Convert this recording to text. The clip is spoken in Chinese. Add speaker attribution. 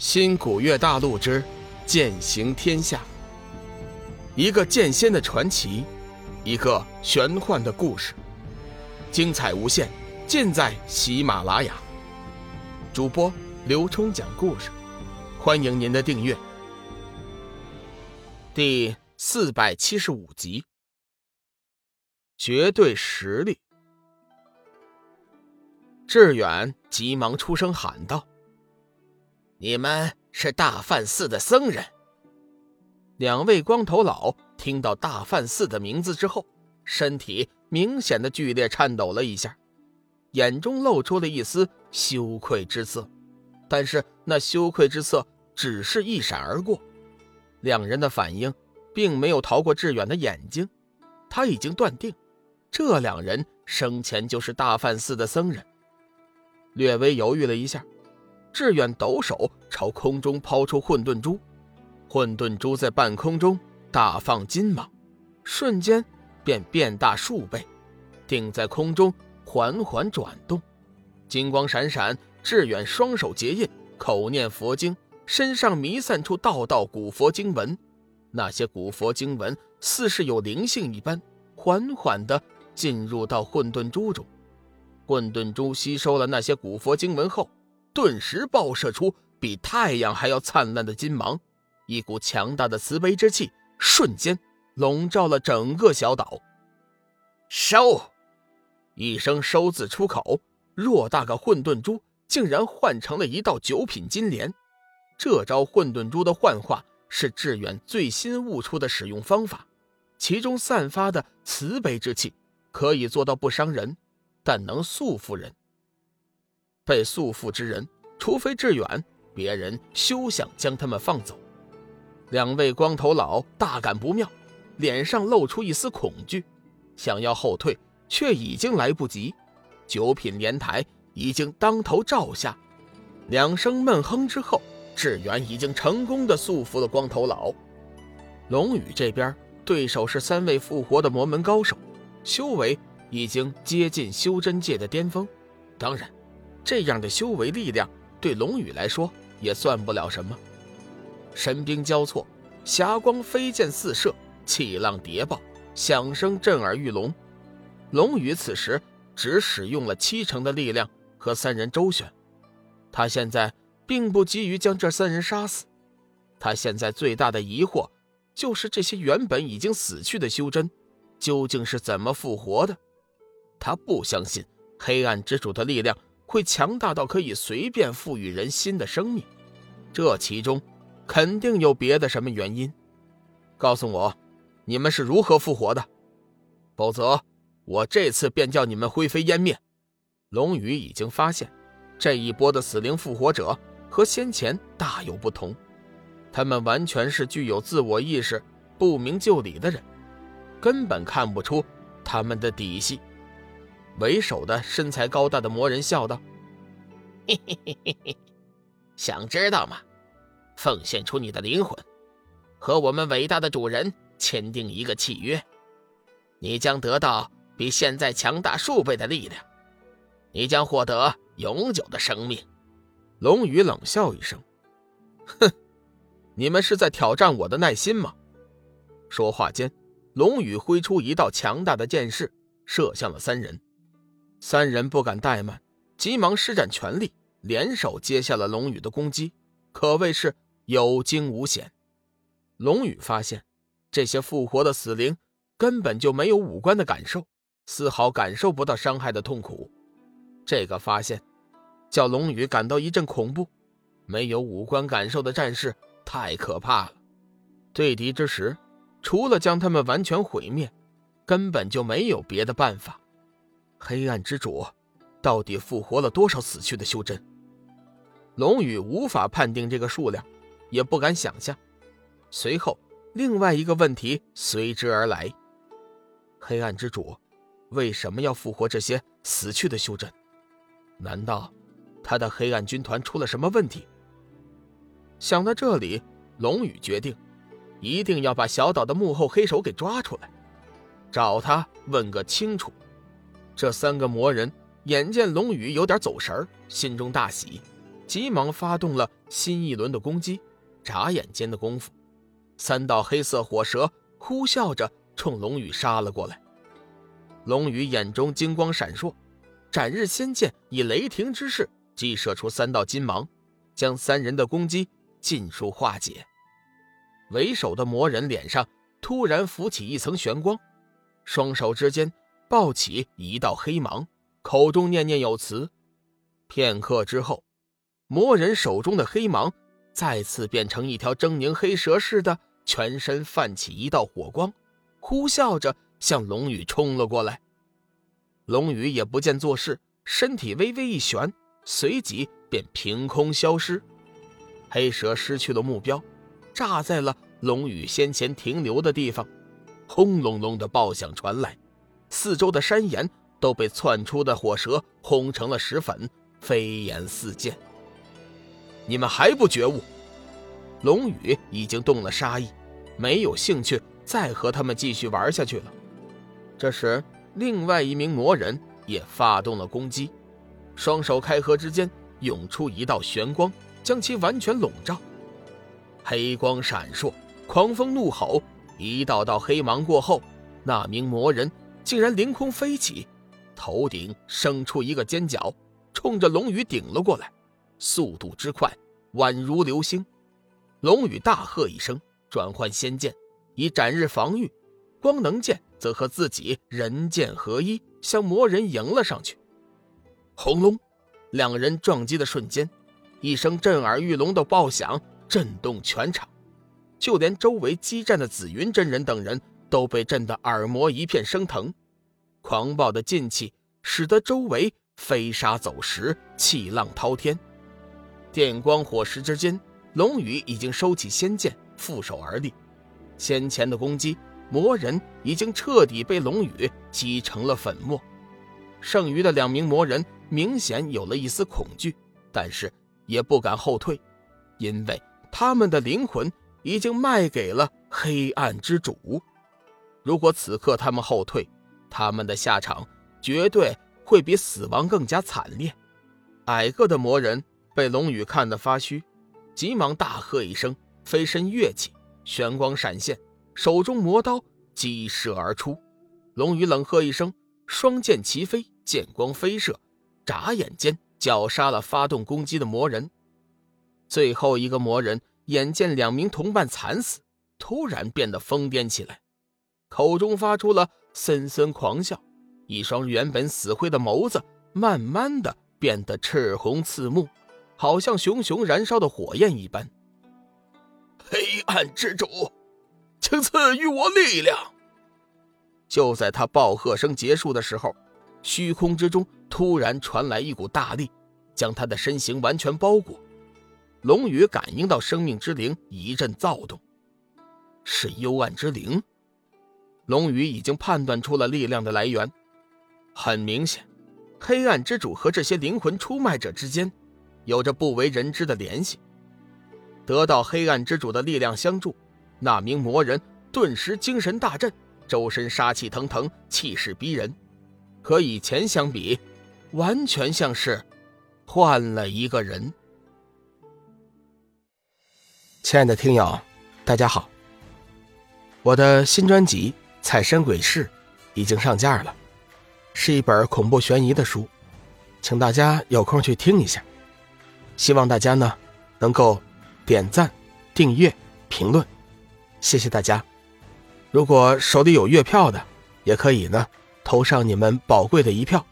Speaker 1: 新古月大陆之剑行天下，一个剑仙的传奇，一个玄幻的故事，精彩无限，尽在喜马拉雅。主播刘冲讲故事，欢迎您的订阅。第四百七十五集，绝对实力。志远急忙出声喊道。
Speaker 2: 你们是大梵寺的僧人。
Speaker 1: 两位光头佬听到大梵寺的名字之后，身体明显的剧烈颤抖了一下，眼中露出了一丝羞愧之色。但是那羞愧之色只是一闪而过，两人的反应并没有逃过志远的眼睛。他已经断定，这两人生前就是大梵寺的僧人。略微犹豫了一下。志远抖手朝空中抛出混沌珠，混沌珠在半空中大放金芒，瞬间便变大数倍，定在空中缓缓转动，金光闪闪。志远双手结印，口念佛经，身上弥散出道道古佛经文，那些古佛经文似是有灵性一般，缓缓地进入到混沌珠中。混沌珠吸收了那些古佛经文后。顿时爆射出比太阳还要灿烂的金芒，一股强大的慈悲之气瞬间笼罩了整个小岛。
Speaker 2: 收！
Speaker 1: 一声“收”字出口，偌大个混沌珠竟然换成了一道九品金莲。这招混沌珠的幻化是志远最新悟出的使用方法，其中散发的慈悲之气可以做到不伤人，但能束缚人。被束缚之人，除非志远，别人休想将他们放走。两位光头佬大感不妙，脸上露出一丝恐惧，想要后退，却已经来不及。九品莲台已经当头照下，两声闷哼之后，志远已经成功的束缚了光头佬。龙宇这边对手是三位复活的魔门高手，修为已经接近修真界的巅峰，当然。这样的修为力量对龙宇来说也算不了什么。神兵交错，霞光飞溅四射，气浪叠爆，响声震耳欲聋。龙宇此时只使用了七成的力量和三人周旋，他现在并不急于将这三人杀死。他现在最大的疑惑就是这些原本已经死去的修真究竟是怎么复活的。他不相信黑暗之主的力量。会强大到可以随便赋予人新的生命，这其中肯定有别的什么原因。告诉我，你们是如何复活的？否则，我这次便叫你们灰飞烟灭。龙宇已经发现，这一波的死灵复活者和先前大有不同，他们完全是具有自我意识、不明就里的人，根本看不出他们的底细。为首的身材高大的魔人笑道：“
Speaker 2: 嘿嘿嘿嘿嘿，想知道吗？奉献出你的灵魂，和我们伟大的主人签订一个契约，你将得到比现在强大数倍的力量，你将获得永久的生命。”
Speaker 1: 龙宇冷笑一声：“哼，你们是在挑战我的耐心吗？”说话间，龙宇挥出一道强大的剑势，射向了三人。三人不敢怠慢，急忙施展全力，联手接下了龙宇的攻击，可谓是有惊无险。龙宇发现，这些复活的死灵根本就没有五官的感受，丝毫感受不到伤害的痛苦。这个发现，叫龙宇感到一阵恐怖。没有五官感受的战士太可怕了，对敌之时，除了将他们完全毁灭，根本就没有别的办法。黑暗之主到底复活了多少死去的修真？龙宇无法判定这个数量，也不敢想象。随后，另外一个问题随之而来：黑暗之主为什么要复活这些死去的修真？难道他的黑暗军团出了什么问题？想到这里，龙宇决定一定要把小岛的幕后黑手给抓出来，找他问个清楚。这三个魔人眼见龙宇有点走神心中大喜，急忙发动了新一轮的攻击。眨眼间的功夫，三道黑色火蛇呼啸着冲龙宇杀了过来。龙宇眼中金光闪烁，斩日仙剑以雷霆之势击射出三道金芒，将三人的攻击尽数化解。为首的魔人脸上突然浮起一层玄光，双手之间抱起一道黑芒，口中念念有词。片刻之后，魔人手中的黑芒再次变成一条狰狞黑蛇似的，全身泛起一道火光，呼啸着。向龙宇冲了过来，龙宇也不见做事，身体微微一旋，随即便凭空消失。黑蛇失去了目标，炸在了龙宇先前停留的地方。轰隆隆的爆响传来，四周的山岩都被窜出的火蛇轰成了石粉，飞檐四溅。你们还不觉悟？龙宇已经动了杀意，没有兴趣再和他们继续玩下去了。这时，另外一名魔人也发动了攻击，双手开合之间涌出一道玄光，将其完全笼罩。黑光闪烁，狂风怒吼，一道道黑芒过后，那名魔人竟然凌空飞起，头顶生出一个尖角，冲着龙宇顶了过来，速度之快，宛如流星。龙宇大喝一声，转换仙剑，以斩日防御。光能剑则和自己人剑合一，向魔人迎了上去。轰隆！两人撞击的瞬间，一声震耳欲聋的爆响震动全场，就连周围激战的紫云真人等人都被震得耳膜一片生疼。狂暴的劲气使得周围飞沙走石，气浪滔天。电光火石之间，龙宇已经收起仙剑，负手而立。先前的攻击。魔人已经彻底被龙宇击成了粉末，剩余的两名魔人明显有了一丝恐惧，但是也不敢后退，因为他们的灵魂已经卖给了黑暗之主。如果此刻他们后退，他们的下场绝对会比死亡更加惨烈。矮个的魔人被龙宇看得发虚，急忙大喝一声，飞身跃起，玄光闪现。手中魔刀激射而出，龙宇冷喝一声，双剑齐飞，剑光飞射，眨眼间绞杀了发动攻击的魔人。最后一个魔人眼见两名同伴惨死，突然变得疯癫起来，口中发出了森森狂笑，一双原本死灰的眸子慢慢的变得赤红刺目，好像熊熊燃烧的火焰一般。
Speaker 2: 黑暗之主。请赐予我力量！
Speaker 1: 就在他暴喝声结束的时候，虚空之中突然传来一股大力，将他的身形完全包裹。龙宇感应到生命之灵一阵躁动，是幽暗之灵。龙宇已经判断出了力量的来源，很明显，黑暗之主和这些灵魂出卖者之间有着不为人知的联系。得到黑暗之主的力量相助。那名魔人顿时精神大振，周身杀气腾腾，气势逼人，和以前相比，完全像是换了一个人。亲爱的听友，大家好，我的新专辑《彩山鬼市》已经上架了，是一本恐怖悬疑的书，请大家有空去听一下。希望大家呢能够点赞、订阅、评论。谢谢大家，如果手里有月票的，也可以呢投上你们宝贵的一票。